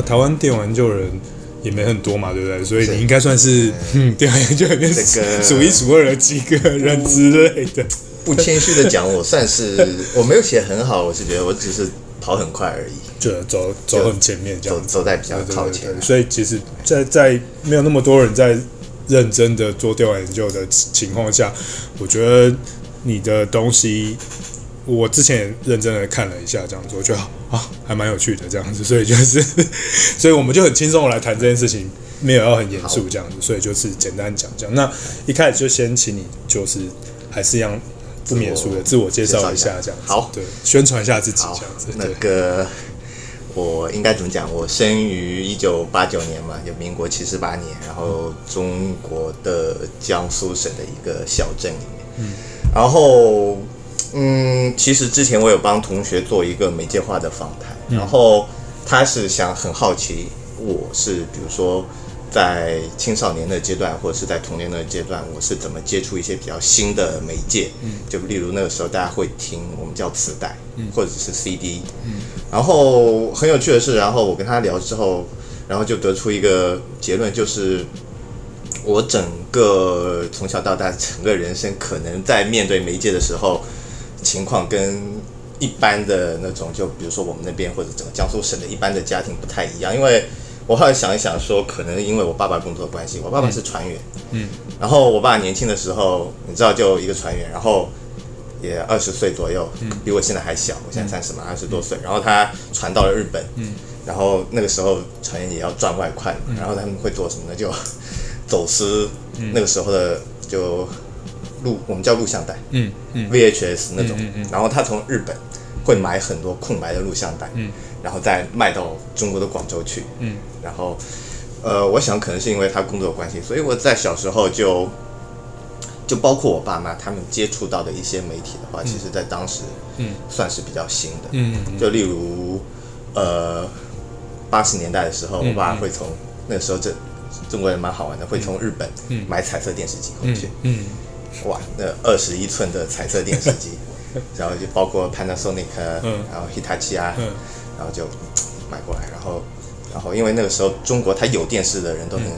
那台湾电玩研究人也没很多嘛，对不对？所以你应该算是嗯，电玩研究里面数一数二的几个人之类的。不谦虚的讲，我算是 我没有写很好，我是觉得我只是跑很快而已，就走走很前面，这样走走在比较靠前。对对对对，所以其实在，在在没有那么多人在认真的做电玩研究的情况下，我觉得你的东西，我之前也认真的看了一下，这样子，我觉得啊，还蛮有趣的这样子，所以就是，所以我们就很轻松的来谈这件事情，没有要很严肃这样子，所以就是简单讲讲。那一开始就先请你，就是还是一样。不免俗的自我介绍一下，这样好，对，宣传一下自己这样子。那个我应该怎么讲？我生于一九八九年嘛，就民国七十八年，然后中国的江苏省的一个小镇里面。嗯，然后嗯，其实之前我有帮同学做一个媒介化的访谈，然后他是想很好奇，我是比如说。在青少年的阶段，或者是在童年的阶段，我是怎么接触一些比较新的媒介？嗯，就例如那个时候大家会听我们叫磁带，嗯，或者是 CD，嗯，然后很有趣的是，然后我跟他聊之后，然后就得出一个结论，就是我整个从小到大整个人生，可能在面对媒介的时候，情况跟一般的那种，就比如说我们那边或者整个江苏省的一般的家庭不太一样，因为。我后来想一想，说可能因为我爸爸工作的关系，我爸爸是船员，嗯，然后我爸年轻的时候，你知道就一个船员，然后也二十岁左右，嗯，比我现在还小，我现在三十嘛，二十多岁，然后他船到了日本，嗯，然后那个时候船员也要赚外快，然后他们会做什么呢？就走私那个时候的就录，我们叫录像带，嗯嗯，VHS 那种，嗯嗯然后他从日本会买很多空白的录像带，嗯。然后再卖到中国的广州去，嗯，然后，呃，我想可能是因为他工作关系，所以我在小时候就，就包括我爸妈他们接触到的一些媒体的话，嗯、其实在当时，嗯，算是比较新的，嗯，就例如，呃，八十年代的时候，我爸会从那个时候这中国人蛮好玩的，会从日本买彩色电视机回去，嗯，嗯哇，那二十一寸的彩色电视机，然后就包括 Panasonic，嗯，然后 Hitachi 啊，嗯。然后就买过来，然后，然后因为那个时候中国它有电视的人都很、嗯、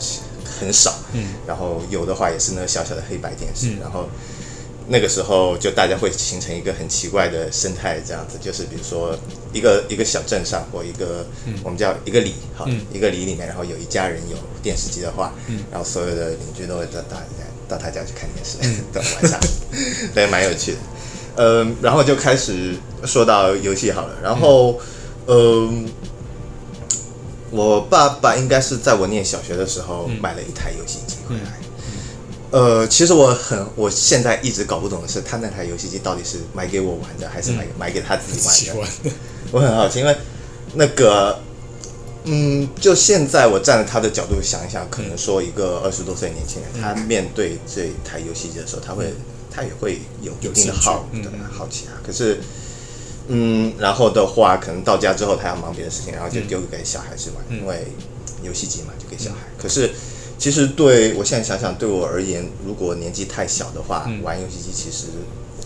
很少，嗯，然后有的话也是那个小小的黑白电视，嗯、然后那个时候就大家会形成一个很奇怪的生态，这样子，就是比如说一个一个小镇上或一个、嗯、我们叫一个里哈，嗯、一个里里面，然后有一家人有电视机的话，嗯，然后所有的邻居都会到到到他家去看电视，等、嗯、晚上，对，蛮有趣的，嗯、呃，然后就开始说到游戏好了，然后。嗯嗯，我爸爸应该是在我念小学的时候买了一台游戏机回来。呃，其实我很，我现在一直搞不懂的是，他那台游戏机到底是买给我玩的，还是买买给他自己玩的？我很好奇，因为那个，嗯，就现在我站在他的角度想一想，可能说一个二十多岁年轻人，他面对这台游戏机的时候，他会，他也会有一定的好的好奇啊。可是。嗯，然后的话，可能到家之后他要忙别的事情，然后就丢给小孩子玩，嗯、因为游戏机嘛，就给小孩。嗯、可是，其实对我现在想想，对我而言，如果年纪太小的话，嗯、玩游戏机其实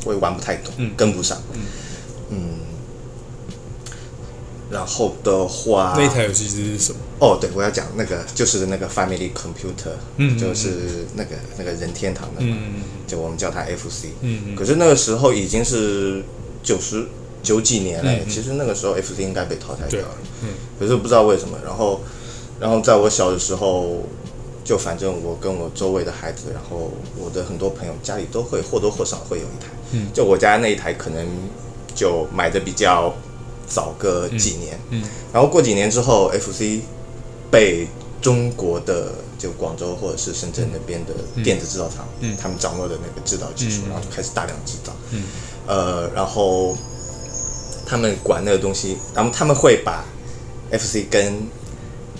我也玩不太懂，嗯、跟不上。嗯，嗯，然后的话，那台游戏机是什么？哦，对，我要讲那个就是那个 Family Computer，嗯，就是那个那个任天堂的嘛，嗯、就我们叫它 FC。嗯嗯，可是那个时候已经是九十。九几年了，嗯、其实那个时候 FC 应该被淘汰掉了，嗯，可是不知道为什么。然后，然后在我小的时候，就反正我跟我周围的孩子，然后我的很多朋友家里都会或多或少会有一台，嗯，就我家那一台可能就买的比较早个几年，嗯，嗯，然后过几年之后，FC 被中国的就广州或者是深圳那边的电子制造厂，嗯，嗯，他们掌握的那个制造技术，嗯、然后就开始大量制造，嗯，呃，然后。他们管那个东西，然后他们会把 FC 跟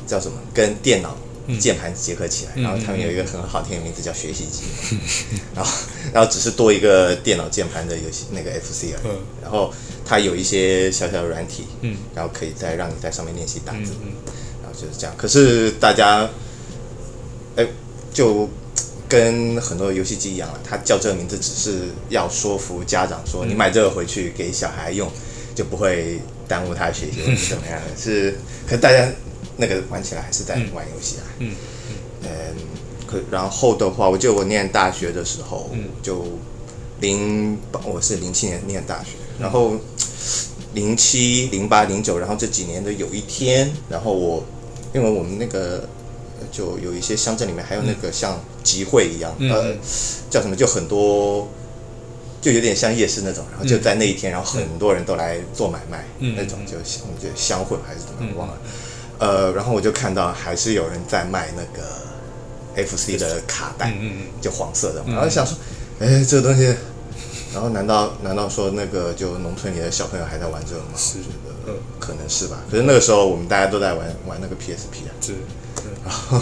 叫什么跟电脑键盘结合起来，嗯、然后他们有一个很好听的名字叫学习机，嗯、然后然后只是多一个电脑键盘的游戏那个 FC 而已，嗯、然后它有一些小小的软体，嗯，然后可以再让你在上面练习打字，嗯、然后就是这样。可是大家，哎，就跟很多游戏机一样了，它叫这个名字只是要说服家长说，你买这个回去给小孩用。就不会耽误他学习，怎么样？是，可大家那个玩起来还是在玩游戏啊。嗯嗯。可然后的话，我记得我念大学的时候，嗯、就零八，我是零七年念大学，嗯、然后零七、零八、零九，然后这几年的有一天，然后我因为我们那个就有一些乡镇里面还有那个像集会一样，嗯、呃，叫什么？就很多。就有点像夜市那种，然后就在那一天，然后很多人都来做买卖，那种就我们就相会还是怎么忘了，呃，然后我就看到还是有人在卖那个 FC 的卡带，就黄色的嘛，然后想说，哎，这个东西，然后难道难道说那个就农村里的小朋友还在玩这个吗？是的，可能是吧。可是那个时候我们大家都在玩玩那个 PSP 啊，是，然后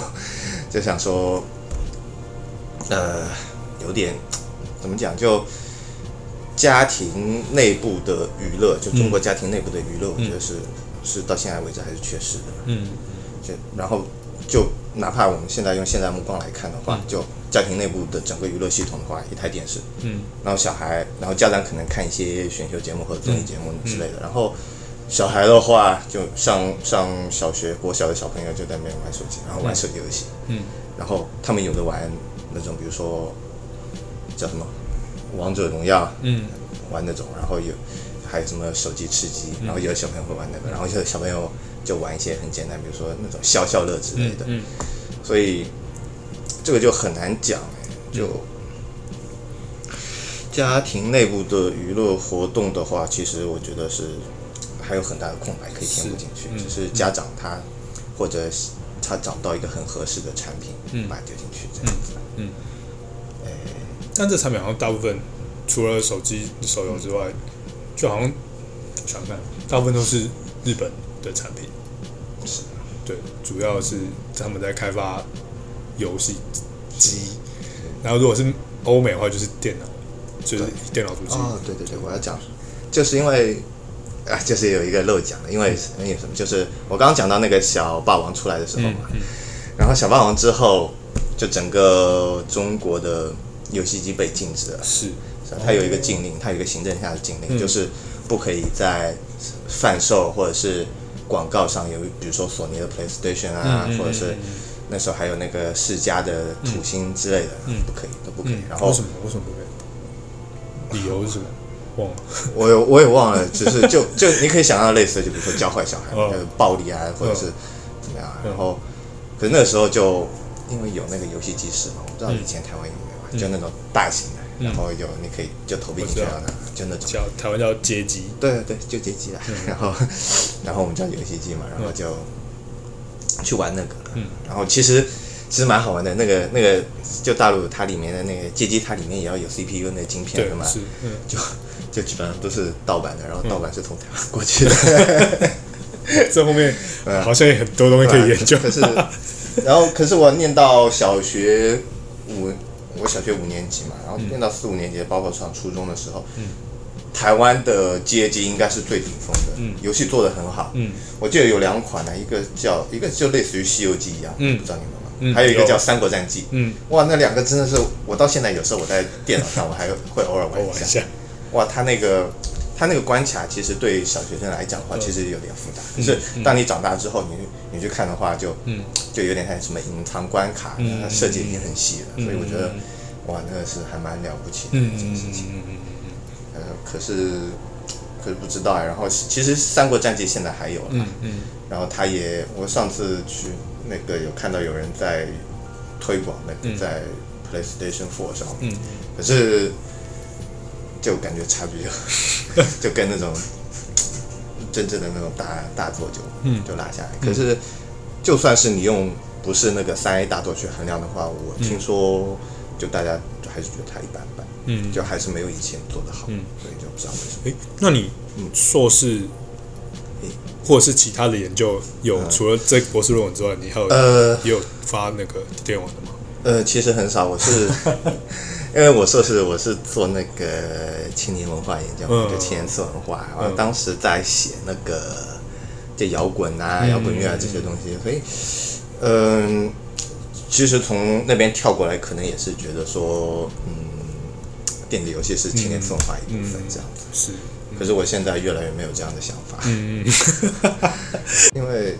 就想说，呃，有点怎么讲就。家庭内部的娱乐，就中国家庭内部的娱乐，嗯、我觉得是是到现在为止还是缺失的。嗯，就然后就哪怕我们现在用现在目光来看的话，嗯、就家庭内部的整个娱乐系统的话，一台电视，嗯，然后小孩，然后家长可能看一些选秀节目或者综艺节目之类的，嗯、然后小孩的话，就上上小学、国小的小朋友就在那边玩手机，然后玩手机游戏，嗯，然后他们有的玩那种，比如说叫什么？王者荣耀，嗯，玩那种，然后有还有什么手机吃鸡，然后有的小朋友会玩那个，然后有的小朋友就玩一些很简单，比如说那种消消乐之类的，嗯，所以这个就很难讲，就家庭内部的娱乐活动的话，其实我觉得是还有很大的空白可以填补进去，只是家长他或者他找到一个很合适的产品，嗯，把它丢进去这样子，嗯。但这产品好像大部分除了手机手游之外，就好像想看，大部分都是日本的产品。是，对，主要是他们在开发游戏机，然后如果是欧美的话，就是电脑，就是电脑主机。哦，对对对，我要讲，就是因为啊，就是有一个漏讲的，因为因为什么？就是我刚刚讲到那个小霸王出来的时候嘛，嗯嗯、然后小霸王之后，就整个中国的。游戏机被禁止了，是，它有一个禁令，它有一个行政下的禁令，就是不可以在贩售或者是广告上有，比如说索尼的 PlayStation 啊，或者是那时候还有那个世嘉的土星之类的，不可以，都不可以。然后为什么？为什么不可以？理由是什么？忘了，我有我也忘了，只是就就你可以想到类似的，就比如说教坏小孩，就是暴力啊，或者是怎么样。然后，可是那个时候就因为有那个游戏机室嘛，我不知道以前台湾有没有。就那种大型然后有你可以就投币进去啊，就那种叫台湾叫街机，对对，就街机啊。嗯、然后然后我们叫游戏机嘛，然后就去玩那个。嗯，然后其实其实蛮好玩的，那个那个就大陆它里面的那个街机，它里面也要有 CPU 那个晶片的嘛。是，嗯，就就基本上都是盗版的，然后盗版是从台湾过去的。嗯、这后面 好像有很多东西可以研究。可是，然后可是我念到小学五。我小学五年级嘛，然后念到四五年级，包括上初中的时候，嗯、台湾的街机应该是最顶峰的，嗯、游戏做得很好。嗯、我记得有两款呢，一个叫一个就类似于《西游记》一样，嗯、不知道你们吗？嗯、还有一个叫《三国战记》。嗯，哇，那两个真的是，我到现在有时候我在电脑上我还会偶尔玩一下。哇，他那个他那个关卡其实对小学生来讲的话，其实有点复杂。可、嗯、是当你长大之后，你你去看的话，就嗯，就有点像什么隐藏关卡，它设计已经很细了，嗯、所以我觉得。哇，那个是还蛮了不起的一件事情。嗯嗯嗯嗯呃，可是，可是不知道哎。然后，其实《三国战记》现在还有了。嗯嗯。然后，他也，我上次去那个有看到有人在推广那个在 PlayStation Four 上。嗯。可是，就感觉差距就 就跟那种真正的那种大大作就就拉下来。可是，就算是你用不是那个三 A 大作去衡量的话，我听说。就大家就还是觉得他一般般，嗯，就还是没有以前做的好，嗯，所以就不知道为什么。诶，那你硕士，或者是其他的研究，有除了这博士论文之外，你还有呃，也有发那个电网的吗？呃，其实很少，我是 因为我硕士我是做那个青年文化研究，就青年次文化，然后当时在写那个就摇滚啊、摇滚乐啊这些东西，所以嗯。其实从那边跳过来，可能也是觉得说，嗯，电子游戏是青年次文化一部分这样子。是，可是我现在越来越没有这样的想法。嗯嗯。因为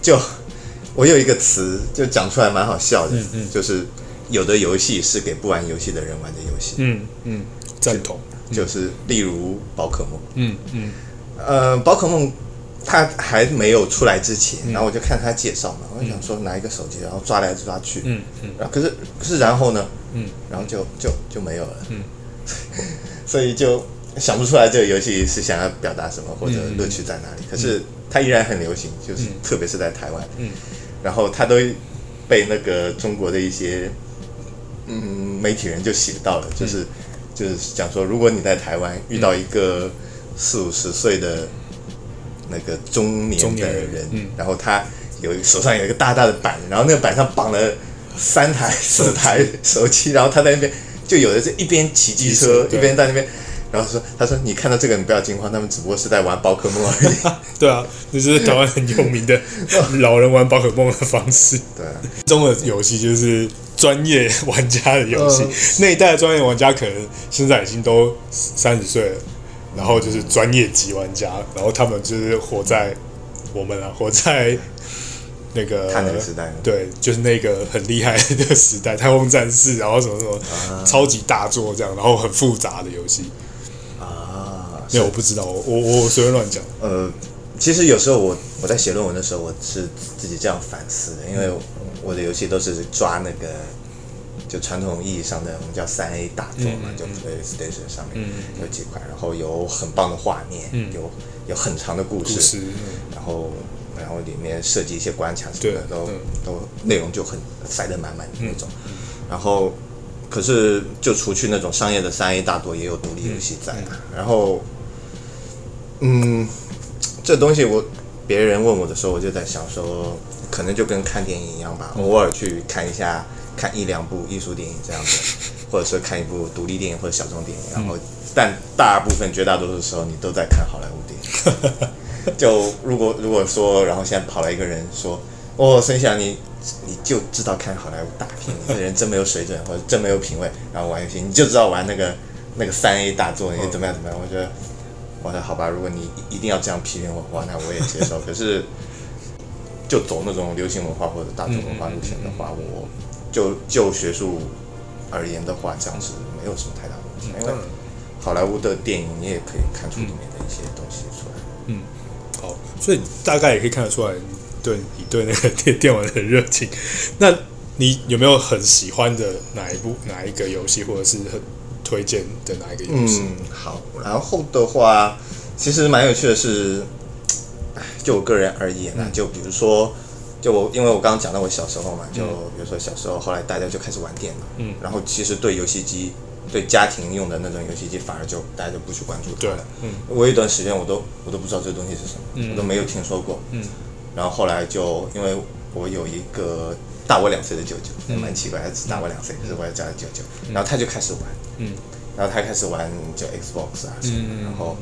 就我有一个词就讲出来蛮好笑的，嗯嗯，就是有的游戏是给不玩游戏的人玩的游戏，嗯嗯，赞同，就是例如宝可梦，嗯嗯，呃，宝可梦它还没有出来之前，然后我就看他介绍嘛，我想说拿一个手机，然后抓来抓去，嗯嗯，然后可是可是然后呢，嗯，然后就就就没有了，嗯，所以就。想不出来这个游戏是想要表达什么或者乐趣在哪里，嗯、可是它依然很流行，就是特别是在台湾，嗯，然后它都被那个中国的一些嗯媒体人就写到了，就是、嗯、就是讲说，如果你在台湾遇到一个四五十岁的那个中年的人，然后他有手上有一个大大的板，然后那个板上绑了三台四台手机，然后他在那边就有的是一边骑机车一边在那边。然后说：“他说你看到这个，你不要惊慌，他们只不过是在玩宝可梦而已。”对啊，这是台湾很有名的 老人玩宝可梦的方式。对啊，中的游戏就是专业玩家的游戏，那一代的专业玩家可能现在已经都三十岁了，然后就是专业级玩家，然后他们就是活在我们啊，活在那个对，就是那个很厉害的时代，太空战士，然后什么什么超级大作这样，然后很复杂的游戏啊。没有，我不知道，我我我随便乱讲。呃，其实有时候我我在写论文的时候，我是自己这样反思的，因为我的游戏都是抓那个，就传统意义上的我们叫三 A 大作嘛，嗯、就 PlayStation 上面有几款，然后有很棒的画面，嗯、有有很长的故事，故事嗯、然后然后里面设计一些关卡什么的，都都内容就很塞得满满的那种，嗯、然后可是就除去那种商业的三 A 大作，也有独立游戏在，嗯、然后。嗯，这东西我别人问我的时候，我就在想说，可能就跟看电影一样吧，偶尔去看一下，看一两部艺术电影这样子，或者说看一部独立电影或者小众电影，然后但大部分绝大多数时候你都在看好莱坞电影。就如果如果说，然后现在跑来一个人说，哦，孙翔你你就知道看好莱坞大片，你这人真没有水准，或者真没有品味，然后玩游戏你就知道玩那个那个三 A 大作，你怎么样怎么样？我觉得。我说好吧，如果你一定要这样批评我的话，那我也接受。可是，就走那种流行文化或者大众文化路线的话，我就就学术而言的话，这样是没有什么太大问题。因为好莱坞的电影，你也可以看出里面的一些东西出来。嗯，好，所以大概也可以看得出来，对你对那个电电玩的热情。那你有没有很喜欢的哪一部哪一个游戏，或者是很？推荐的哪一个游戏？嗯，好。然后的话，其实蛮有趣的是，就我个人而言呢，嗯、就比如说，就我因为我刚刚讲到我小时候嘛，就比如说小时候，后来大家就开始玩电脑，嗯，然后其实对游戏机，对家庭用的那种游戏机，反而就大家就不去关注它了。嗯，我有一段时间我都我都不知道这东西是什么，嗯、我都没有听说过。嗯，然后后来就因为我有一个。大我两岁的舅舅，也蛮奇怪，他只大我两岁，可是我要叫他舅舅。然后他就开始玩，嗯，然后他开始玩就 Xbox 啊什么的，然后，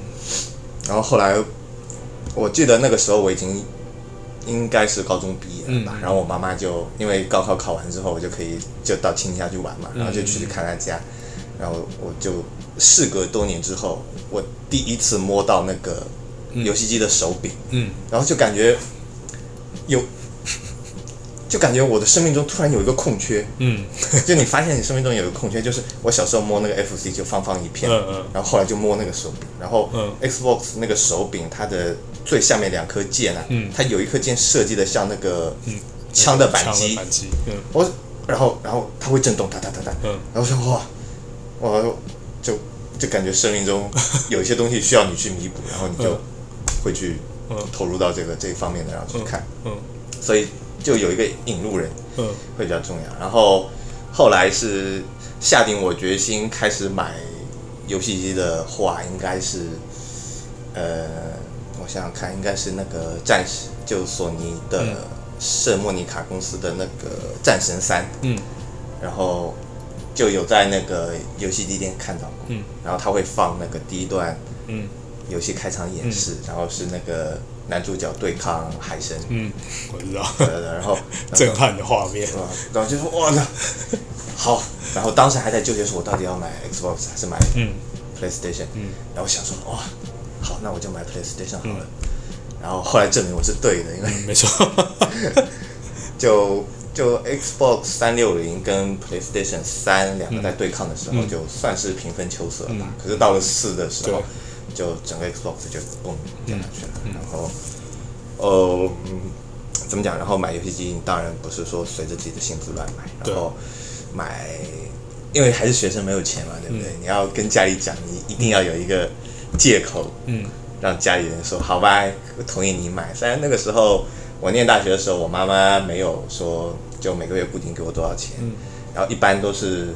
然后后来，我记得那个时候我已经应该是高中毕业了吧。然后我妈妈就因为高考考完之后，我就可以就到亲戚家去玩嘛，然后就去看他家，然后我就事隔多年之后，我第一次摸到那个游戏机的手柄，嗯，然后就感觉有。就感觉我的生命中突然有一个空缺，嗯，就你发现你生命中有一个空缺，就是我小时候摸那个 FC 就方方一片，嗯嗯，然后后来就摸那个手柄，然后 Xbox 那个手柄它的最下面两颗键啊，嗯，它有一颗键设计的像那个枪的扳机，扳机，嗯，我然后然后它会震动，哒哒哒哒，嗯，然后说哇，我就就感觉生命中有一些东西需要你去弥补，然后你就会去投入到这个这一方面的，然后去看，嗯，所以。就有一个引路人，嗯，会比较重要。然后后来是下定我决心开始买游戏机的话，应该是，呃，我想想看，应该是那个战士，就索尼的圣莫尼卡公司的那个战神三，嗯，然后就有在那个游戏机店看到过，嗯，然后他会放那个第一段，嗯，游戏开场演示，然后是那个。男主角对抗海神，嗯，我知道，对对对，然后震撼的画面，然后就说哇，那 好，然后当时还在纠结说，我到底要买 Xbox 还是买 PlayStation，嗯，然后想说哇，好，那我就买 PlayStation 好了，然后后来证明我是对的，因为没错，就就 Xbox 三六零跟 PlayStation 三两个在对抗的时候，就算是平分秋色吧。可是到了四的时候，就整个 Xbox 就崩掉下去了。然后，呃，怎么讲？然后买游戏机你当然不是说随着自己的性子乱买，然后买，因为还是学生没有钱嘛，对不对？你要跟家里讲，你一定要有一个借口，嗯。让家里人说好吧，同意你买。虽然那个时候我念大学的时候，我妈妈没有说就每个月固定给我多少钱，嗯、然后一般都是，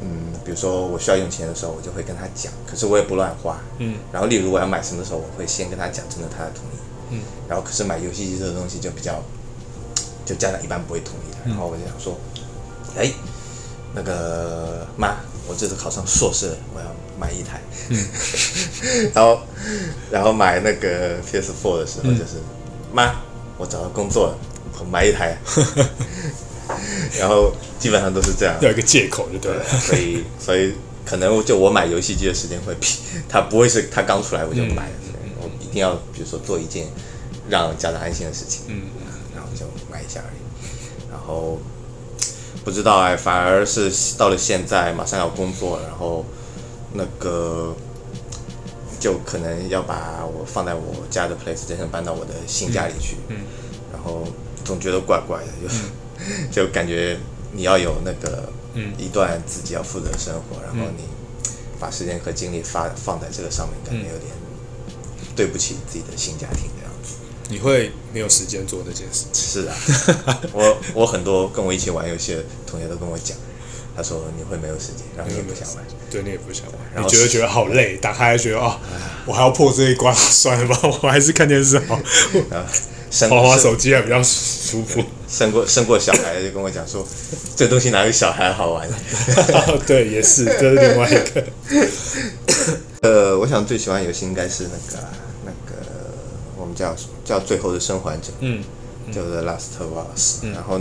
嗯，比如说我需要用钱的时候，我就会跟她讲，可是我也不乱花，嗯。然后例如我要买什么的时候，我会先跟她讲，征得她的同意，嗯。然后可是买游戏机这个东西就比较，就家长一般不会同意的。然后我就想说，哎、嗯，那个妈，我这次考上硕士了，我要买一台，嗯、然后，然后买那个 PS4 的时候，就是妈、嗯，我找到工作了，我买一台，然后基本上都是这样，要一个借口就对了，所以，所以可能就我买游戏机的时间会比他不会是他刚出来我就买了，我一定要比如说做一件让家长安心的事情，嗯，然后就买一下而已，然后不知道哎，反而是到了现在马上要工作了，然后。那个就可能要把我放在我家的 PlayStation 搬到我的新家里去，嗯，嗯然后总觉得怪怪的，就、嗯、就感觉你要有那个一段自己要负责的生活，嗯、然后你把时间和精力发放在这个上面，感觉有点对不起自己的新家庭的样子。你会没有时间做这件事？是啊，我我很多跟我一起玩游戏的同学都跟我讲。他说：“你会没有时间，然后你也不想玩，对，你也不想玩，然后你觉得觉得好累，打开还觉得哦，我还要破这一关，算了吧，我还是看电视好，啊，滑滑手机还比较舒服。生过生过小孩，就跟我讲说，这东西哪有小孩好玩？对，也是，这是另外一个。呃，我想最喜欢游戏应该是那个那个我们叫叫最后的生还者，嗯，叫做 Last of Us，然后。”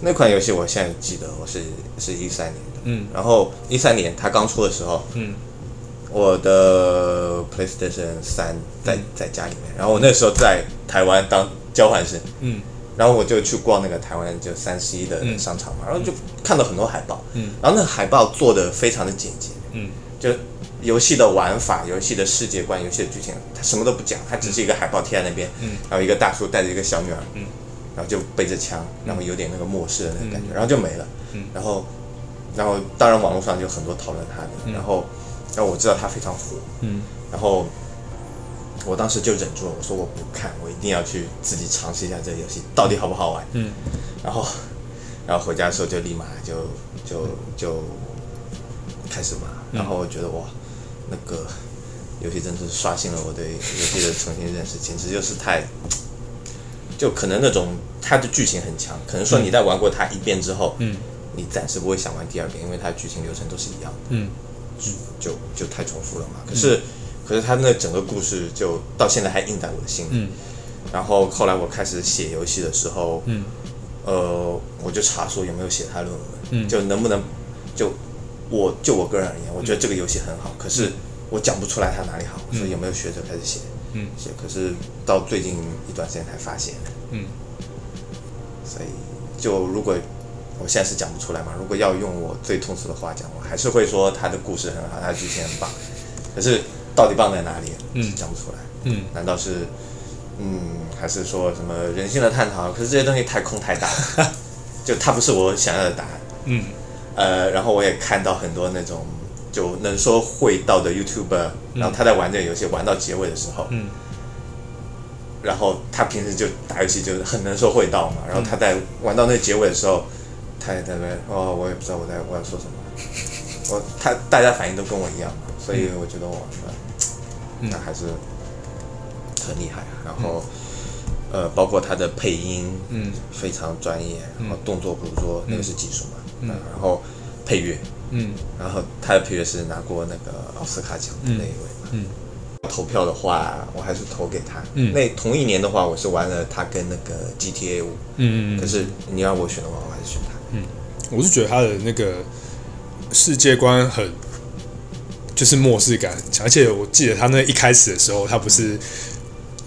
那款游戏我现在记得，我是是一三年的，嗯，然后一三年它刚出的时候，嗯，我的 PlayStation 三在在家里面，然后我那时候在台湾当交换生，嗯，然后我就去逛那个台湾就三十一的商场嘛，然后就看到很多海报，嗯，然后那个海报做的非常的简洁，嗯，就游戏的玩法、游戏的世界观、游戏的剧情，它什么都不讲，它只是一个海报贴在那边，嗯，然后一个大叔带着一个小女儿，嗯。然后就背着枪，然后有点那个末世的那个感觉，嗯、然后就没了。嗯、然后，然后当然网络上就很多讨论他的，嗯、然后，然后我知道他非常火。嗯。然后，我当时就忍住了，我说我不看，我一定要去自己尝试一下这个游戏到底好不好玩。嗯。然后，然后回家的时候就立马就就就开始玩。然后我觉得哇，那个游戏真是刷新了我对游戏的重新认识，简直就是太。就可能那种它的剧情很强，可能说你在玩过它一遍之后，嗯，你暂时不会想玩第二遍，因为它的剧情流程都是一样的，嗯，就就太重复了嘛。可是，可是它那整个故事就到现在还印在我的心里。嗯，然后后来我开始写游戏的时候，嗯，呃，我就查说有没有写他论文，嗯，就能不能就我就我个人而言，我觉得这个游戏很好，可是我讲不出来它哪里好，所以有没有学者开始写？嗯，写，可是到最近一段时间才发现。嗯，所以就如果我现在是讲不出来嘛，如果要用我最通俗的话讲，我还是会说他的故事很好，他的剧情很棒。可是到底棒在哪里？嗯，讲不出来。嗯，难道是嗯，还是说什么人性的探讨？可是这些东西太空太大了，就它不是我想要的答案。嗯，呃，然后我也看到很多那种就能说会道的 YouTuber，然后他在玩这个游戏玩到结尾的时候，嗯。然后他平时就打游戏，就是很能说会道嘛。然后他在玩到那结尾的时候，他也在那哦，我也不知道我在我要说什么。我他大家反应都跟我一样，所以我觉得我那那还是很厉害啊。然后呃，包括他的配音，嗯，非常专业。然后动作捕捉那个是技术嘛，嗯。然后配乐，嗯。然后他的配乐是拿过那个奥斯卡奖的那一位嘛，嗯。投票的话，我还是投给他。嗯，那同一年的话，我是玩了他跟那个 GTA 五。嗯嗯。可是你要我选的话，我还是选他。嗯，我是觉得他的那个世界观很，就是末世感很强，而且我记得他那一开始的时候，他不是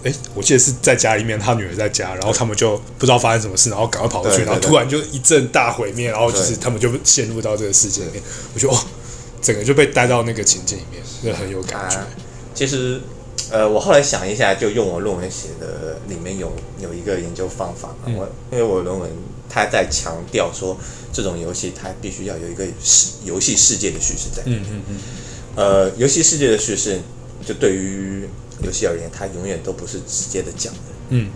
哎，我记得是在家里面，他女儿在家，然后他们就不知道发生什么事，然后赶快跑过去，然后突然就一阵大毁灭，然后就是他们就陷入到这个世界里面。我觉得哇，整个就被带到那个情境里面，就很有感觉。其实，呃，我后来想一下，就用我论文写的里面有有一个研究方法，我因为我论文它在强调说，这种游戏它必须要有一个世游戏世界的叙事在。嗯嗯嗯。呃，游戏世界的叙事，就对于游戏而言，它永远都不是直接的讲的。嗯。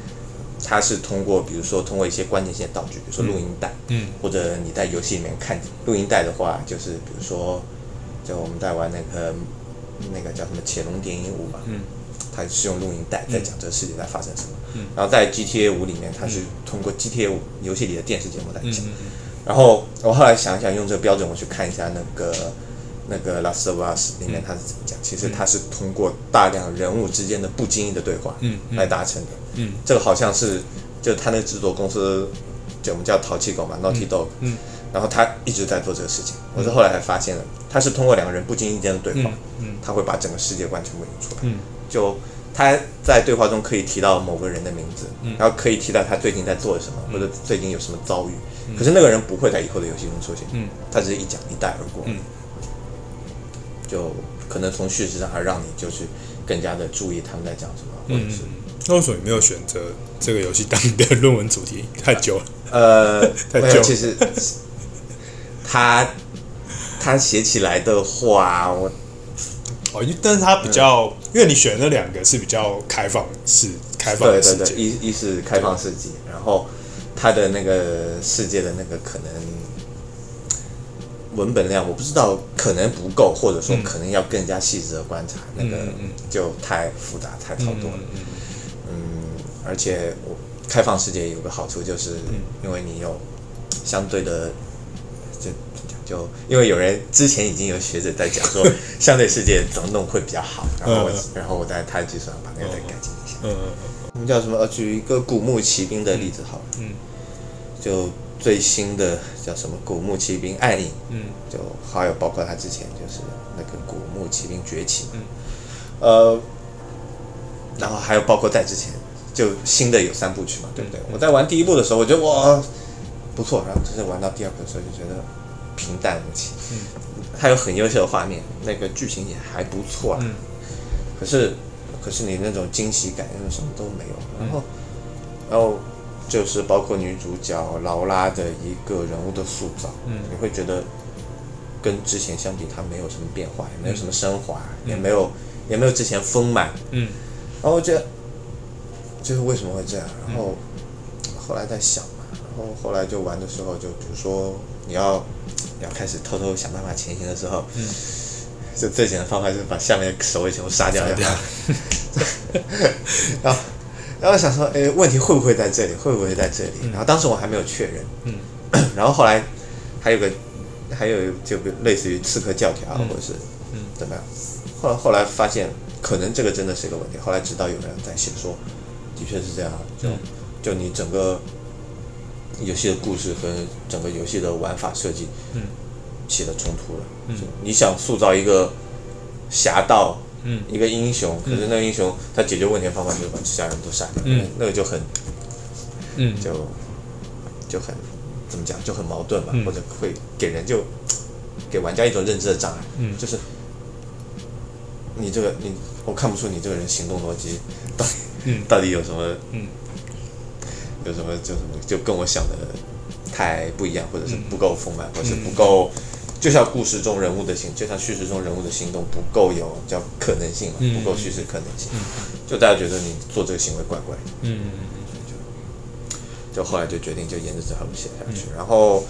它是通过，比如说通过一些关键性的道具，比如说录音带。嗯。或者你在游戏里面看录音带的话，就是比如说，就我们在玩那个。那个叫什么《潜龙谍影五》嘛，嗯，它是用录音带在讲这个世界在发生什么，嗯，然后在 GTA 五里面，它是通过 GTA 五游戏里的电视节目来讲，嗯，然后我后来想想，用这个标准，我去看一下那个那个《Last of Us》里面他是怎么讲，其实他是通过大量人物之间的不经意的对话，嗯，来达成的，嗯，这个好像是就他那个制作公司，就我们叫淘气狗嘛，Naughty Dog，嗯。然后他一直在做这个事情，我是后来才发现的，他是通过两个人不经意间的对话，嗯，他会把整个世界观全部引出来，嗯，就他在对话中可以提到某个人的名字，嗯，然后可以提到他最近在做什么，或者最近有什么遭遇，可是那个人不会在以后的游戏中出现，嗯，他只是一讲一带而过，嗯，就可能从叙事上还让你就是更加的注意他们在讲什么，或者是，那为什么你没有选择这个游戏当你的论文主题？太久了，呃，太久，其实。他他写起来的话，我哦，但是他比较，嗯、因为你选的那两个是比较开放式，开放式，对对对，一一是开放世界，然后他的那个世界的那个可能文本量，我不知道，可能不够，或者说可能要更加细致的观察，嗯、那个就太复杂，太超多了，嗯，嗯，而且我开放世界有个好处，就是因为你有相对的。就就因为有人之前已经有学者在讲说，相对世界怎么弄会比较好，然后我然后我在他的基础上把那个再改进一下。嗯嗯嗯。我们叫什么？呃，举一个古墓奇兵的例子好了。嗯。就最新的叫什么？古墓奇兵暗影。嗯。就还有包括他之前就是那个古墓奇兵崛起。嗯。呃，然后还有包括在之前就新的有三部曲嘛，对不对？我在玩第一部的时候，我觉得哇。不错，然后就是玩到第二部的时候就觉得平淡无奇。嗯，它有很优秀的画面，那个剧情也还不错啊。嗯。可是，可是你那种惊喜感，那种什么都没有。然后，然后就是包括女主角劳拉的一个人物的塑造，嗯，你会觉得跟之前相比，她没有什么变化，也没有什么升华，也没有也没有之前丰满。嗯。然后我觉得，就是为什么会这样？然后后来在想嘛。然后后来就玩的时候，就比如说你要你要开始偷偷想办法前行的时候，嗯，就最简单的方法就是把下面的守卫全部杀掉，杀掉。然后 然后想说，哎，问题会不会在这里？会不会在这里？嗯、然后当时我还没有确认，嗯，然后后来还有个还有就类似于刺客教条，嗯、或者是嗯怎么样？后来后来发现可能这个真的是一个问题。后来直到有人在写说，的确是这样，就、嗯、就你整个。游戏的故事和整个游戏的玩法设计，嗯，起了冲突了。嗯，你想塑造一个侠盗，嗯，一个英雄，可是那个英雄他解决问题的方法就是把其他人都杀掉，嗯，那个就很，嗯，就就很怎么讲就很矛盾吧，或者会给人就给玩家一种认知的障碍，嗯，就是你这个你我看不出你这个人行动逻辑到底，嗯，到底有什么，嗯。有什么就什么，就跟我想的太不一样，或者是不够丰满，或者是不够，就像故事中人物的行，就像叙事中人物的行动不够有叫可能性嘛，不够叙事可能性，就大家觉得你做这个行为怪怪的，就后来就决定就沿着这条路写下去，然后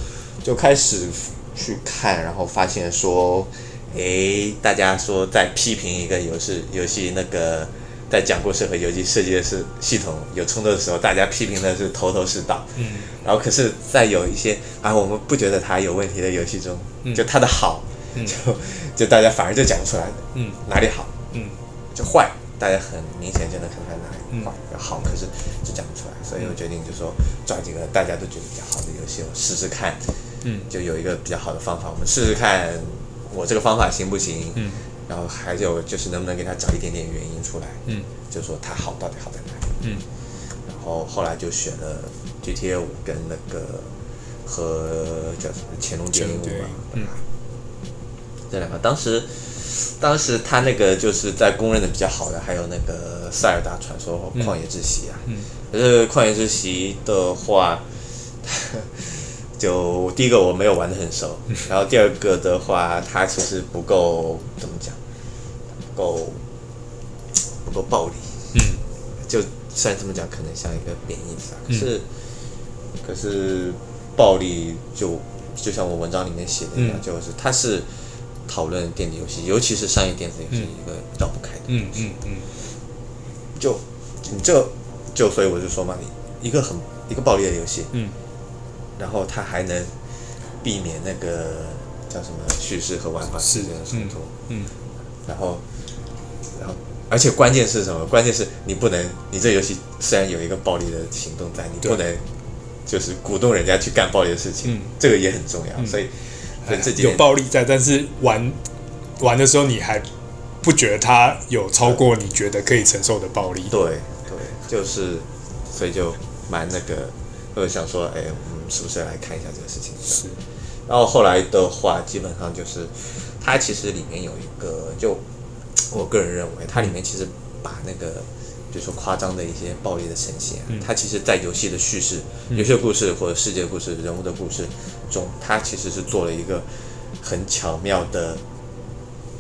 就开始去看，然后发现说，诶，大家说在批评一个游戏游戏那个。在讲故事和游戏设计的是系统有冲突的时候，大家批评的是头头是道。嗯。然后，可是，在有一些啊，我们不觉得它有问题的游戏中，就它的好，就就大家反而就讲不出来。哪里好？嗯。就坏，大家很明显就能看出来哪里坏。好，可是就讲不出来，所以我决定就说抓几个大家都觉得比较好的游戏，我试试看。嗯。就有一个比较好的方法，我们试试看我这个方法行不行？嗯。然后还有就是能不能给他找一点点原因出来，嗯，就说他好到底好在哪里，嗯，然后后来就选了 GTA 五跟那个和叫什么乾隆谍影五嘛，嗯，这两个当时当时他那个就是在公认的比较好的，还有那个塞尔达传说旷野之息啊，嗯，可是旷野之息的话。就第一个我没有玩的很熟，然后第二个的话，它其实不够怎么讲，不够不够暴力。嗯，就虽然这么讲，可能像一个贬义词啊，可是、嗯、可是暴力就就像我文章里面写的一样，嗯、就是它是讨论电子游戏，尤其是商业电子游戏一个绕不开的东西。嗯嗯嗯。嗯就你这就所以我就说嘛，你一个很一个暴力的游戏。嗯。然后它还能避免那个叫什么叙事和玩法之间的冲突，嗯，然后，然后，而且关键是什么？关键是你不能，你这游戏虽然有一个暴力的行动在，你不能就是鼓动人家去干暴力的事情，嗯，这个也很重要。所以，所以这几有暴力在，但是玩玩的时候你还不觉得它有超过你觉得可以承受的暴力？对对，就是，所以就蛮那个，或者想说，哎。我们是不是来看一下这个事情？是。然后后来的话，基本上就是，它其实里面有一个，就我个人认为，它里面其实把那个，比如说夸张的一些暴力的呈现，嗯、它其实在游戏的叙事、游戏故事或者世界故事、人物的故事中，它其实是做了一个很巧妙的，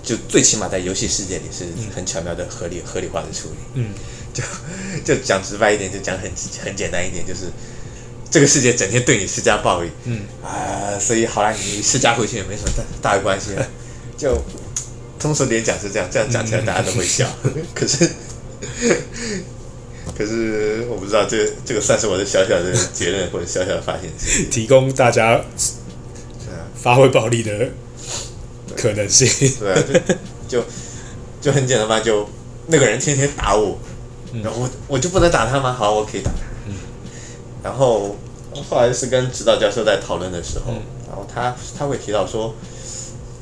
就最起码在游戏世界里是很巧妙的合理合理化的处理。嗯。就就讲直白一点，就讲很很简单一点，就是。这个世界整天对你施加暴力，嗯啊、呃，所以好了，你施加回去也没什么大大的关系了。就通俗点讲是这样，这样讲起来大家都会笑。嗯、可是，可是我不知道这个、这个算是我的小小的结论或者小小的发现，提供大家发挥暴力的可能性。对啊，就就就很简单嘛，就那个人天天打我，然后我我就不能打他吗？好，我可以打他。然后后来是跟指导教授在讨论的时候，嗯、然后他他会提到说，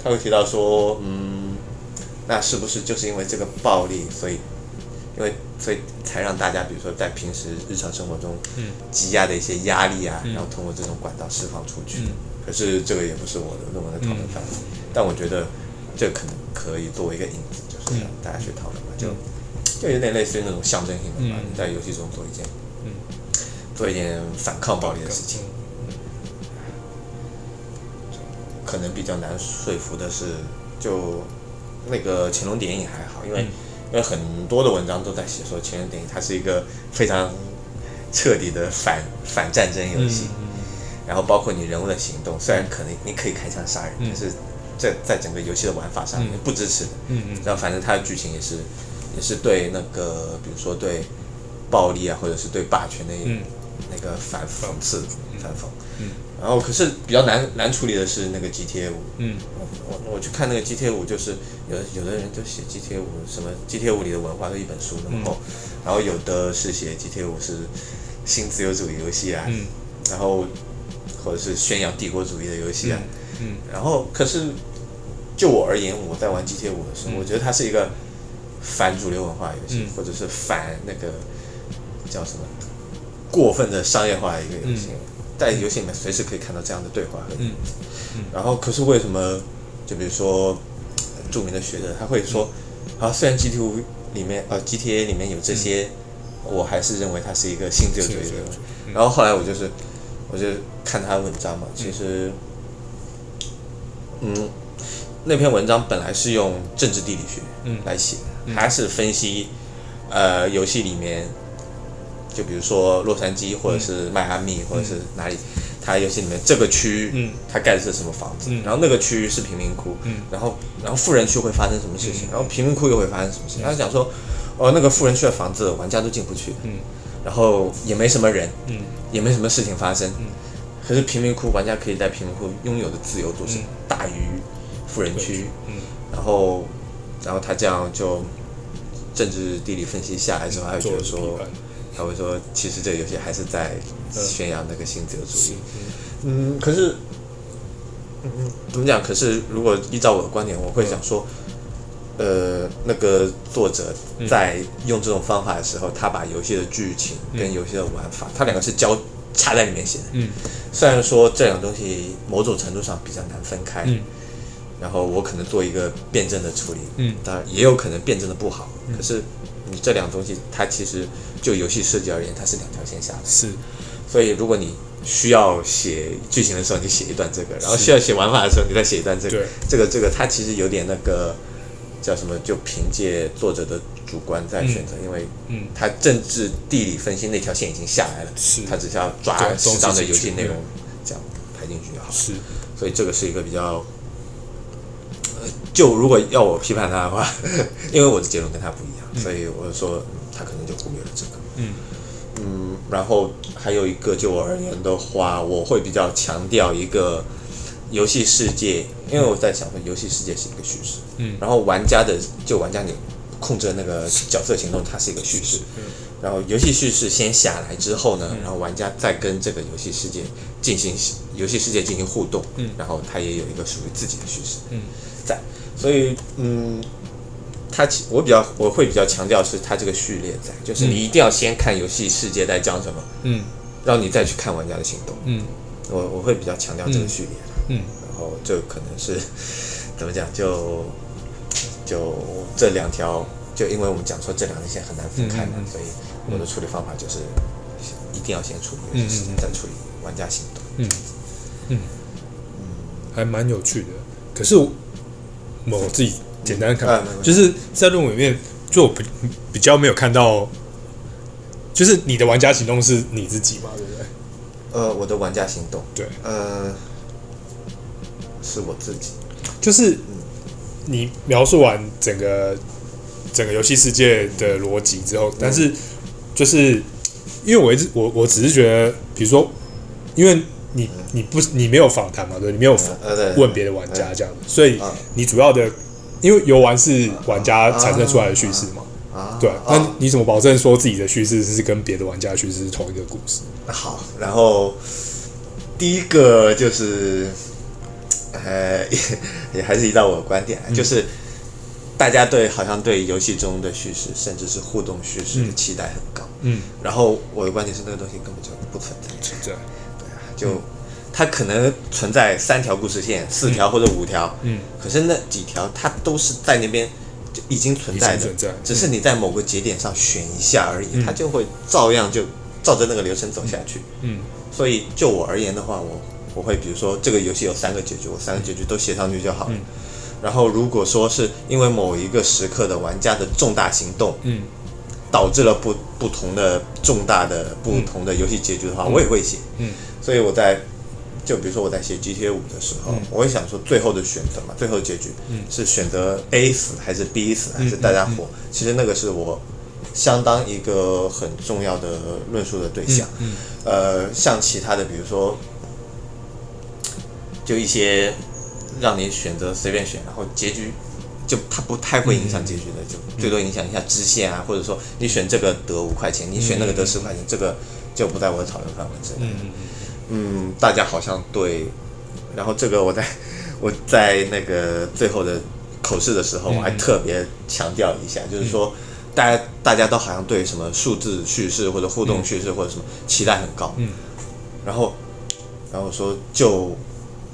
他会提到说，嗯，那是不是就是因为这个暴力，所以，因为所以才让大家比如说在平时日常生活中，积压的一些压力啊，嗯、然后通过这种管道释放出去。嗯、可是这个也不是我的论文的讨论范围，嗯、但我觉得这可能可以作为一个引子，就是让大家去讨论嘛，就就有点类似于那种象征性的嘛，你在游戏中做一件。做一点反抗暴力的事情，可能比较难说服的是，就那个《潜龙谍影》还好，因为因为很多的文章都在写说《潜龙谍影》它是一个非常彻底的反反战争游戏，然后包括你人物的行动，虽然可能你可以开枪杀人，但是在在整个游戏的玩法上面不支持。的，嗯嗯。然后反正它的剧情也是也是对那个比如说对暴力啊，或者是对霸权的。那个反讽刺，反讽，嗯，然后可是比较难难处理的是那个 GTA 五，嗯，我我去看那个 GTA 五，就是有有的人就写 GTA 五什么 GTA 五里的文化是一本书那么厚，然后有的是写 GTA 五是新自由主义游戏啊，嗯，然后或者是宣扬帝国主义的游戏啊，嗯，然后可是就我而言，我在玩 GTA 五的时候，我觉得它是一个反主流文化游戏，或者是反那个叫什么？过分的商业化的一个游戏，在游戏里面随时可以看到这样的对话和嗯，嗯，然后可是为什么？就比如说著名的学者他会说，啊，虽然 GTA 里面呃 GTA 里面有这些，我还是认为它是一个新自由主义的。然后后来我就是，我就看他的文章嘛，其实，嗯，那篇文章本来是用政治地理学来写，他是分析呃游戏里面。就比如说洛杉矶，或者是迈阿密，或者是哪里，它游戏里面这个区，嗯，它盖的是什么房子？然后那个区域是贫民窟，嗯，然后然后富人区会发生什么事情？然后贫民窟又会发生什么事情？他讲说，哦，那个富人区的房子玩家都进不去，嗯，然后也没什么人，嗯，也没什么事情发生，嗯，可是贫民窟玩家可以在贫民窟拥有的自由度是大于富人区，嗯，然后然后他这样就政治地理分析下来之后，他就觉得说。他会说，其实这个游戏还是在宣扬那个新自由主义。嗯，可是，嗯，怎么讲？可是如果依照我的观点，我会想说，呃，那个作者在用这种方法的时候，他把游戏的剧情跟游戏的玩法，他两个是交插在里面写的。嗯，虽然说这两个东西某种程度上比较难分开。嗯，然后我可能做一个辩证的处理。嗯，当然也有可能辩证的不好。可是你这两个东西，它其实就游戏设计而言，它是两条线下的。是，所以如果你需要写剧情的时候，你写一段这个；然后需要写玩法的时候，你再写一段这个。对，这个这个，它其实有点那个。叫什么？就凭借作者的主观在选择，嗯、因为，嗯，他政治地理分析那条线已经下来了，是，他只需要抓适当的游戏内容，这样排进去就好。是，所以这个是一个比较，呃，就如果要我批判他的话，因为我的结论跟他不一样，嗯、所以我就说他可能就忽略了这个。嗯嗯，然后还有一个，就我而言的话，我会比较强调一个。游戏世界，因为我在想说，游戏世界是一个叙事，嗯，然后玩家的就玩家你控制的那个角色行动，它是一个叙事，嗯，然后游戏叙事先下来之后呢，然后玩家再跟这个游戏世界进行游戏世界进行互动，嗯，然后它也有一个属于自己的叙事，嗯，在，所以嗯，它我比较我会比较强调是它这个序列在，就是你一定要先看游戏世界在讲什么，嗯，然后你再去看玩家的行动，嗯，我我会比较强调这个序列。嗯，然后这可能是怎么讲？就就这两条，就因为我们讲说这两条线很难分开嘛，所以我的处理方法就是一定要先处理游戏，嗯嗯、再处理玩家行动。嗯嗯嗯，还蛮有趣的。可是我，我自己简单看，嗯、就是在论文里面，就我比比较没有看到，就是你的玩家行动是你自己嘛，对不对？呃，我的玩家行动，对，呃。是我自己，就是你描述完整个整个游戏世界的逻辑之后，但是就是因为我一直我我只是觉得，比如说，因为你你不你没有访谈嘛，对，你没有问别的玩家这样，所以你主要的，因为游玩是玩家产生出来的叙事嘛，啊对，那你怎么保证说自己的叙事是跟别的玩家叙事是同一个故事？好，然后第一个就是。呃，也 也还是依照我的观点，嗯、就是大家对好像对游戏中的叙事，甚至是互动叙事的期待很高。嗯，然后我的观点是，那个东西根本就不存在。存在，对啊，就它可能存在三条故事线、四条或者五条。嗯，可是那几条它都是在那边就已经存在的，存在，只是你在某个节点上选一下而已，嗯、它就会照样就照着那个流程走下去。嗯，所以就我而言的话，我。我会比如说这个游戏有三个结局，我三个结局都写上去就好了。嗯、然后如果说是因为某一个时刻的玩家的重大行动，嗯，导致了不不同的重大的不同的游戏结局的话，嗯、我也会写。嗯，所以我在就比如说我在写 GTA 五的时候，嗯、我会想说最后的选择嘛，最后结局，嗯，是选择 A 死还是 B 死还是大家活？其实那个是我相当一个很重要的论述的对象。呃，像其他的比如说。就一些让你选择随便选，然后结局就它不太会影响结局的，就最多影响一下支线啊，或者说你选这个得五块钱，你选那个得十块钱，这个就不在我的讨论范围之内。嗯，大家好像对，然后这个我在 我在那个最后的口试的时候，我还特别强调一下，就是说大家大家都好像对什么数字叙事或者互动叙事或者什么期待很高。嗯，然后然后说就。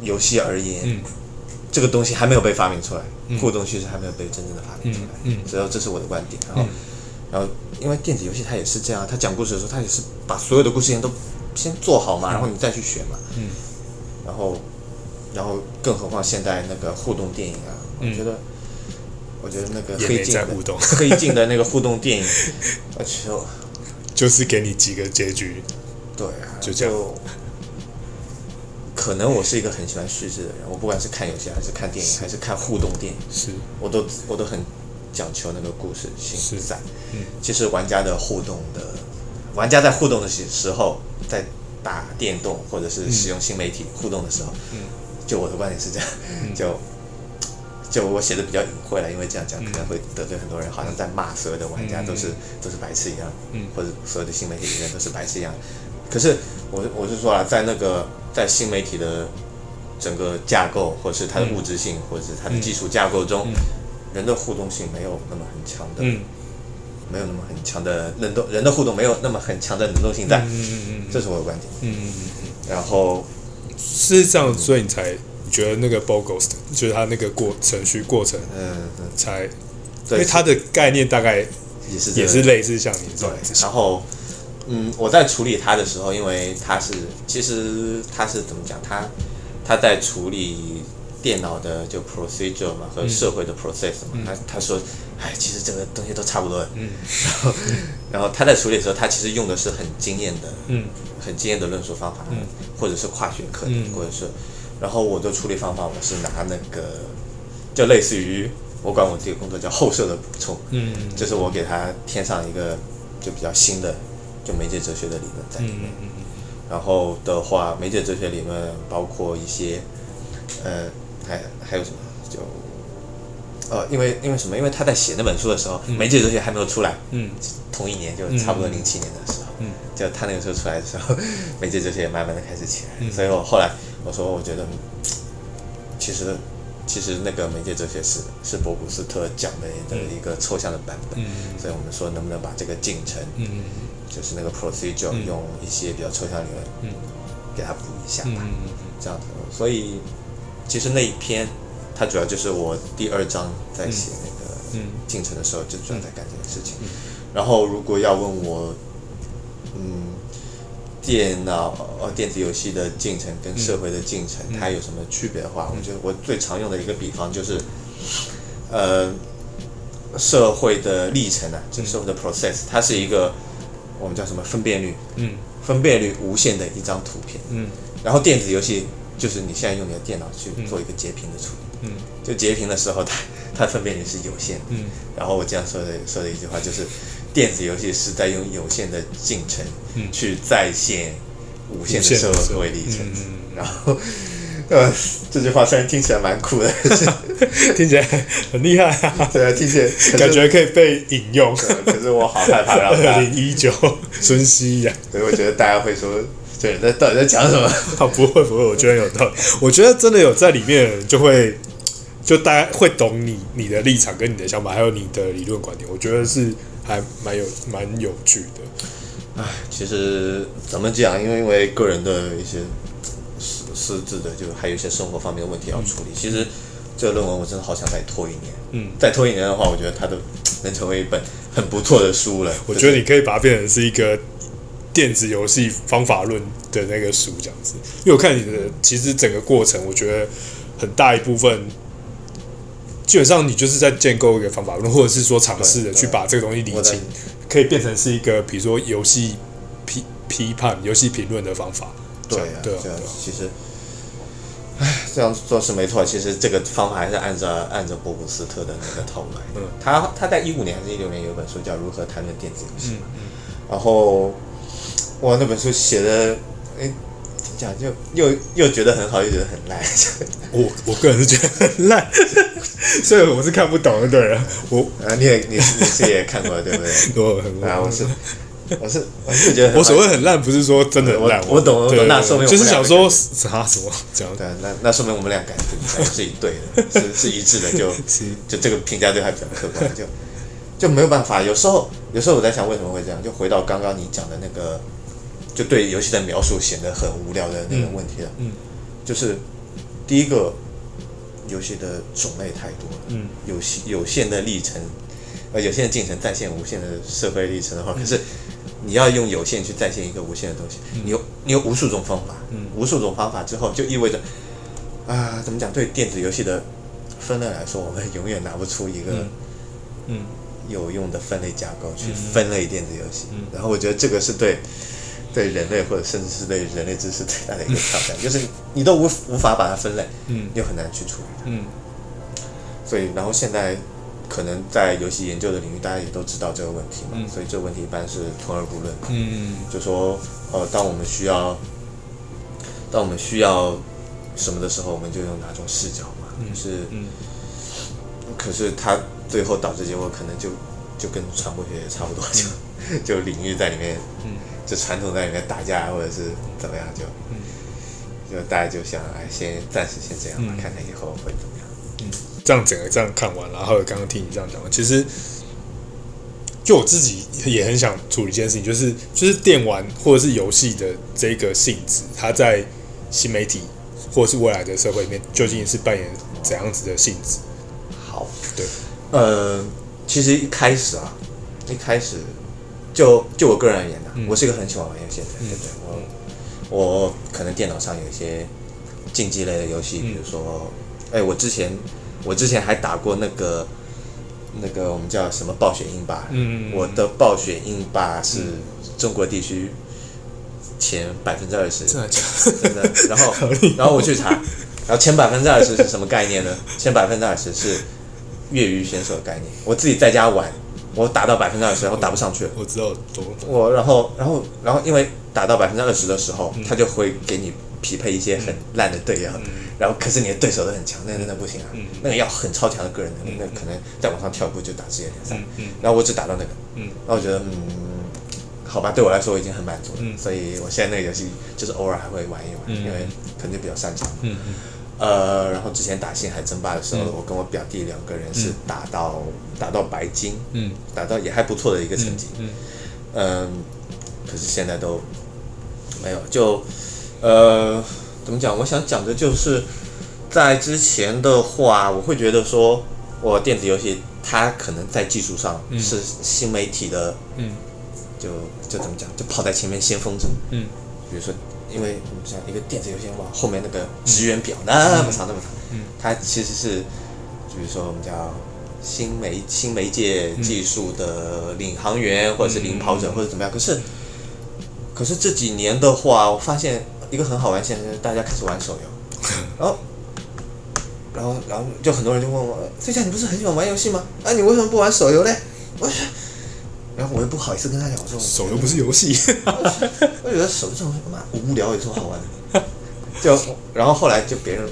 游戏而言，嗯、这个东西还没有被发明出来，嗯、互动叙事还没有被真正的发明出来，嗯嗯、所以这是我的观点。然后，嗯、然后因为电子游戏它也是这样，它讲故事的时候，它也是把所有的故事线都先做好嘛，嗯、然后你再去选嘛。嗯、然后，然后更何况现在那个互动电影啊，嗯、我觉得，我觉得那个黑镜的 黑镜的那个互动电影，我就就是给你几个结局，对啊，就这样。可能我是一个很喜欢叙事的人，我不管是看游戏还是看电影还是看互动电影，是。我都我都很讲求那个故事性在。嗯，其实玩家的互动的，玩家在互动的时时候，在打电动或者是使用新媒体互动的时候，嗯，就我的观点是这样，嗯、就就我写的比较隐晦了，因为这样讲可能会得罪很多人，好像在骂所有的玩家都是、嗯、都是白痴一样，嗯，或者所有的新媒体的人都是白痴一样。可是我我是说啊，在那个。在新媒体的整个架构，或者是它的物质性，嗯、或者是它的技术架构中，人的互动性没有那么很强的，嗯，没有那么很强的能动，人的互动没有那么很强的能动性在，嗯嗯嗯，这是我的观点。嗯嗯嗯，然后是这样，所以你才你觉得那个 Bogost 就是他那个过程序过程，嗯，才，因为它的概念大概也是也是类似像你这样对，然后。嗯，我在处理他的时候，因为他是，其实他是怎么讲？他他在处理电脑的就 procedure 嘛和社会的 process 嘛。他、嗯、他说，哎，其实这个东西都差不多。嗯。然后，然后他在处理的时候，他其实用的是很经验的，嗯，很经验的论述方法，嗯，或者是跨学科，嗯，或者是，然后我的处理方法，我是拿那个，就类似于我管我自己工作叫后设的补充，嗯，就是我给他添上一个就比较新的。就媒介哲学的理论在里面，嗯嗯嗯、然后的话，媒介哲学理论包括一些，呃，还还有什么？就，呃，因为因为什么？因为他在写那本书的时候，媒介哲学还没有出来，嗯，同一年就差不多零七年的时候，嗯，就他那个时候出来的时候，媒介哲学也慢慢的开始起来，嗯、所以我后来我说，我觉得，其实其实那个媒介哲学是是博古斯特讲的的一个抽象的版本，嗯，所以我们说能不能把这个进程，嗯。就是那个 procedure，嗯、用一些比较抽象理论，嗯，给他补一下吧，嗯、这样子。所以其实那一篇，它主要就是我第二章在写那个进程的时候，就主要在干这件事情。然后如果要问我，嗯，电脑呃电子游戏的进程跟社会的进程，嗯、它有什么区别的话，嗯、我觉得我最常用的一个比方就是，呃，社会的历程啊，就社会的 process，它是一个。我们叫什么分辨率？嗯，分辨率无限的一张图片。嗯，然后电子游戏就是你现在用你的电脑去做一个截屏的处理。嗯，就截屏的时候，它它分辨率是有限的。嗯，然后我这样说的说的一句话就是，电子游戏是在用有限的进程嗯去再现无限的社会历程。嗯，然后。呃，这句话虽然听起来蛮酷的，听起来很厉害啊！对啊，听起来感觉可以被引用。可是我好害怕，二零一九 孙熙呀，所以我觉得大家会说，对，那到底在讲什么？啊，不会不会，我觉得有道理。我觉得真的有在里面就会就大家会懂你你的立场跟你的想法，还有你的理论观点。我觉得是还蛮有蛮有趣的。唉，其实怎么讲？因为因为个人的一些。私自的，就还有一些生活方面的问题要处理。嗯、其实这个论文我真的好想再拖一年。嗯，再拖一年的话，我觉得它都能成为一本 很不错的书了。我觉得你可以把它变成是一个电子游戏方法论的那个书这样子。因为我看你的，其实整个过程，我觉得很大一部分，基本上你就是在建构一个方法论，或者是说尝试的去把这个东西理清，可以变成是一个比如说游戏批批判、游戏评论的方法。对啊，对啊，其实，唉，这样做是没错。其实这个方法还是按照按照博古斯特的那个套路来。嗯，他他在一五年还是一六年有一本书叫《如何谈论电子游戏》嘛。嗯嗯。然后，哇，那本书写的，哎，怎么讲？就又又觉得很好，又觉得很烂。我我个人是觉得很烂，所以我是看不懂的，对了。我啊，你也你是你是也看过对不对？我很啊，我是。我是我是觉得我所谓很烂，不是说真的很烂。我懂我懂，那说明就是想说啥什么这样。对，那那说明我们俩感觉是一对的，是是一致的，就 就这个评价对他比较客观，就就没有办法。有时候有时候我在想为什么会这样，就回到刚刚你讲的那个，就对游戏的描述显得很无聊的那个问题了。嗯，就是第一个游戏的种类太多了，嗯，有有限的历程，呃，有限的进程再现无限的社会历程的话，可是。你要用有限去再现一个无限的东西，你有你有无数种方法，嗯、无数种方法之后，就意味着，啊，怎么讲？对电子游戏的分类来说，我们永远拿不出一个，嗯，有用的分类架构去分类电子游戏。嗯、然后我觉得这个是对对人类或者甚至是对人类知识最大的一个挑战，就是你都无无法把它分类，嗯，又很难去处理它，嗯。所以，然后现在。可能在游戏研究的领域，大家也都知道这个问题嘛，嗯、所以这个问题一般是充而不论。嗯，就说呃，当我们需要，当我们需要什么的时候，我们就用哪种视角嘛。嗯，是。嗯。可是它最后导致结果，可能就就跟传播学也差不多，就、嗯、就领域在里面，嗯，就传统在里面打架，或者是怎么样，就，嗯，就大家就想，哎，先暂时先这样吧，嗯、看看以后会怎么样。嗯。这样整个这样看完，然后刚刚听你这样讲，其实就我自己也很想处理一件事情，就是就是电玩或者是游戏的这个性质，它在新媒体或者是未来的社会里面，究竟是扮演怎样子的性质？好，对，呃，其实一开始啊，一开始就就我个人而言呢、啊，嗯、我是一个很喜欢玩游戏的人，对不对？我我可能电脑上有一些竞技类的游戏，比如说，哎、嗯，我之前我之前还打过那个那个我们叫什么暴雪英霸，嗯，我的暴雪英霸是中国地区前百分之二十，真的，真的，然后然后我去查，然后前百分之二十是什么概念呢？前百分之二十是业余选手的概念，我自己在家玩。我打到百分之二十，然后打不上去了。我知道多。我然后然后然后因为打到百分之二十的时候，他就会给你匹配一些很烂的队友，然后可是你的对手都很强，那那那不行啊。那个要很超强的个人能力，那可能再往上跳一步就打职业联赛。然后我只打到那个，然后我觉得嗯，好吧，对我来说我已经很满足了。所以我现在那个游戏就是偶尔还会玩一玩，因为可能就比较擅长。呃，然后之前打星海争霸的时候，我跟我表弟两个人是打到打到白金，嗯，打到也还不错的一个成绩，嗯，嗯，可是现在都没有，就呃，怎么讲？我想讲的就是，在之前的话，我会觉得说，我电子游戏它可能在技术上是新媒体的，嗯，就就怎么讲？就跑在前面先锋者，嗯，比如说。因为我们讲一个电子游戏哇，后面那个职员表那么长那么长，嗯，它其实是，比如说我们叫新媒新媒介技术的领航员或者是领跑者或者怎么样。可是，可是这几年的话，我发现一个很好玩现象，就是大家开始玩手游，然 后，然后，然后就很多人就问我，飞佳你不是很喜欢玩游戏吗？啊，你为什么不玩手游嘞？我说。然后我又不好意思跟他讲，我说手游不是游戏，我 觉得手游这种他妈无聊，有什么好玩的？就然后后来就别人，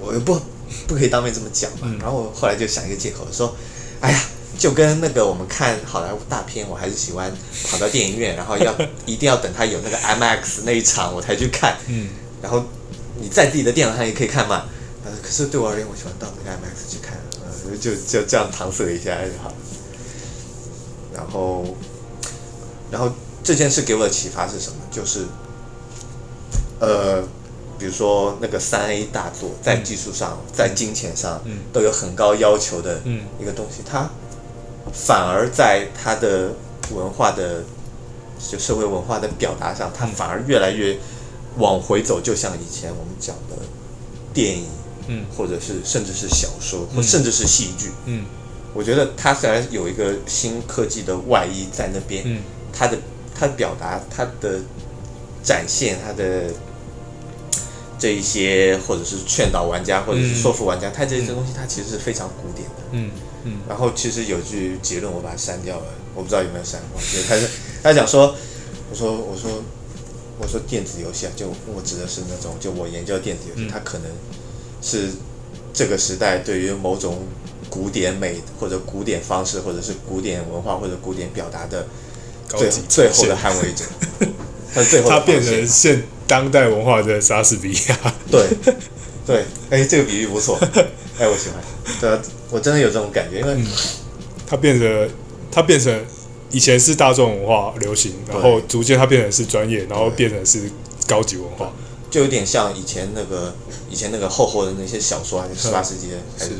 我又不不可以当面这么讲嘛。嗯、然后我后来就想一个借口说，哎呀，就跟那个我们看好莱坞大片，我还是喜欢跑到电影院，然后要 一定要等他有那个 IMAX 那一场我才去看。嗯。然后你在自己的电脑上也可以看嘛。呃，可是对我而言，我喜欢到那个 IMAX 去看，呃，就就这样搪塞一下就好。然后，然后这件事给我的启发是什么？就是，呃，比如说那个三 A 大作，在技术上，在金钱上，都有很高要求的一个东西，它反而在它的文化的，就社会文化的表达上，它反而越来越往回走，就像以前我们讲的电影，嗯，或者是甚至是小说，或甚至是戏剧，嗯。我觉得他虽然有一个新科技的外衣在那边，嗯，它的他的表达、他的展现、他的这一些，或者是劝导玩家，或者是说服玩家，他这些东西它其实是非常古典的，嗯嗯。然后其实有句结论，我把它删掉了，我不知道有没有删我觉得。他是 他讲说，我说我说我说电子游戏啊，就我指的是那种，就我研究电子游戏，它可能是这个时代对于某种。古典美或者古典方式，或者是古典文化或者古典表达的最最后的捍卫者，他最后他变成现当代文化的莎士比亚。对对，哎，这个比喻不错，哎，我喜欢。对啊，我真的有这种感觉，因为他变成他变成以前是大众文化流行，然后逐渐它变成是专业，然后变成是高级文化，就有点像以前那个以前那个厚厚的那些小说，还是十八世纪的还是。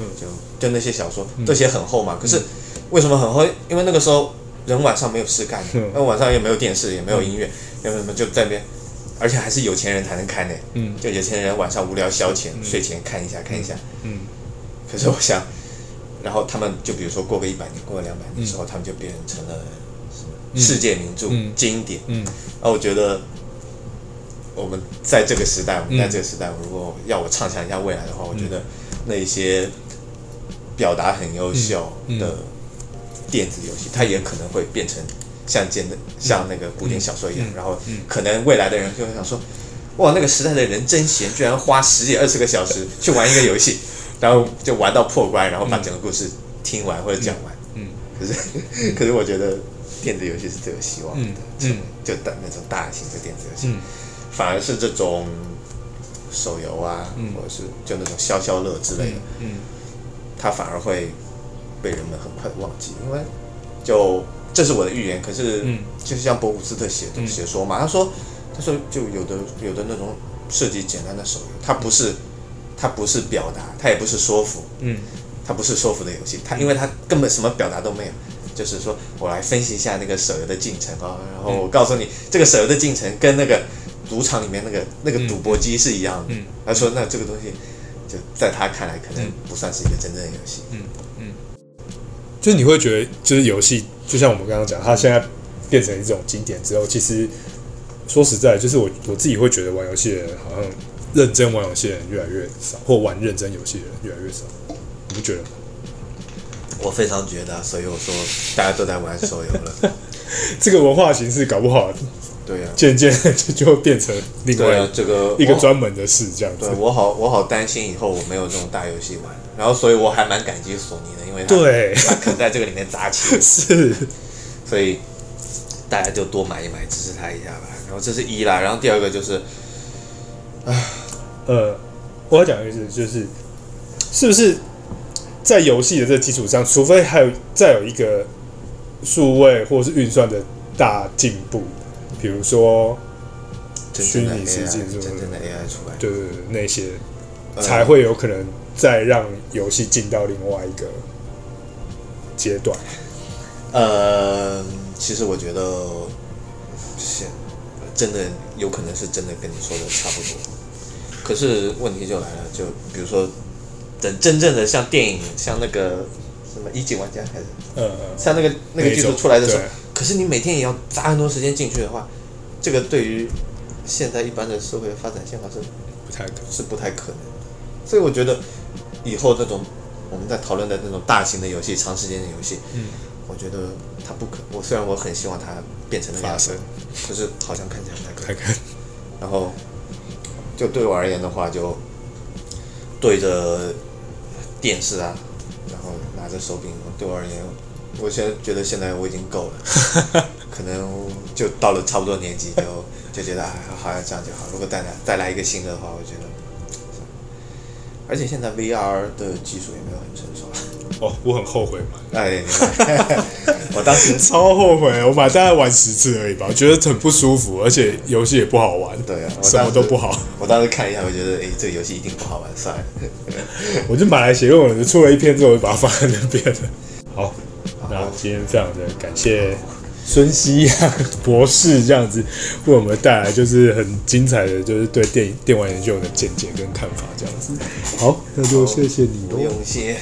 嗯，就就那些小说这些很厚嘛，可是为什么很厚？因为那个时候人晚上没有事干，那晚上也没有电视，也没有音乐，要不什么就在那边，而且还是有钱人才能看呢。嗯，就有钱人晚上无聊消遣，睡前看一下看一下。嗯，可是我想，然后他们就比如说过个一百年，过个两百年之后，他们就变成了世界名著、经典。嗯，那我觉得我们在这个时代，我们在这个时代，如果要我畅想一下未来的话，我觉得那些。表达很优秀的电子游戏，它也可能会变成像简的像那个古典小说一样，然后可能未来的人就会想说，哇，那个时代的人真闲，居然花十几二十个小时 去玩一个游戏，然后就玩到破关，然后把整个故事听完或者讲完。嗯，可是 可是我觉得电子游戏是最有希望的，嗯，就等那种大型的电子游戏，反而是这种手游啊，或者是就那种消消乐之类的，嗯。它反而会被人们很快忘记，因为就这是我的预言。可是，嗯，就像博古斯特写的写说嘛，他说，他说就有的有的那种设计简单的手游，它不是它不是表达，它也不是说服，嗯，它不是说服的游戏，它因为它根本什么表达都没有。就是说我来分析一下那个手游的进程啊，然后我告诉你，这个手游的进程跟那个赌场里面那个那个赌博机是一样的。嗯，他说那这个东西就在他看来可能不算是一个真正的游戏。嗯嗯，就是你会觉得，就是游戏就像我们刚刚讲，它现在变成一种经典之后，其实说实在，就是我我自己会觉得玩游戏的人好像认真玩游戏的人越来越少，或玩认真游戏的人越来越少，你不觉得吗？我非常觉得，所以我说大家都在玩手游了。这个文化形式搞不好，对呀，渐渐就就变成另外这个一个专门的事这样子。对，我好我好担心以后我没有这种大游戏玩，然后所以我还蛮感激索尼的，因为对他肯在这个里面砸钱，是，所以大家就多买一买，支持他一下吧。然后这是一啦，然后第二个就是，唉，呃，我要讲的意思，就是是不是？在游戏的这基础上，除非还有再有一个数位或是运算的大进步，比如说虚拟世界真正的 AI 出来，对对对，那些才会有可能再让游戏进到另外一个阶段。呃，其实我觉得是真的有可能是真的跟你说的差不多，可是问题就来了，就比如说。等真正的像电影，像那个什么一级玩家还是，嗯，像那个那个技术出来的时候，可是你每天也要砸很多时间进去的话，这个对于现在一般的社会发展现状是不太可，是不太可能。所以我觉得以后这种我们在讨论的那种大型的游戏、长时间的游戏，嗯，我觉得它不可。我虽然我很希望它变成那样子，可是好像看起来不太可能。然后就对我而言的话，就对着。电视啊，然后拿着手柄，对我而言，我现在觉得现在我已经够了，可能就到了差不多年纪，就 就觉得哎，好像这样就好。如果再来带来一个新的话，我觉得，而且现在 VR 的技术也没有很成熟。哦，我很后悔嘛，哎，我当时超后悔，我买大概玩十次而已吧，我觉得很不舒服，而且游戏也不好玩，对啊，什么都不好。我当时看一下，我觉得哎，这个游戏一定不好玩，算了。我就买来写论文，就出了一篇之后，我就把它放在那边了。好，那今天非常的感谢孙熙洋 博士这样子为我们带来就是很精彩的，就是对电影电玩研究的见解跟看法这样子。好，那就谢谢你，不用谢。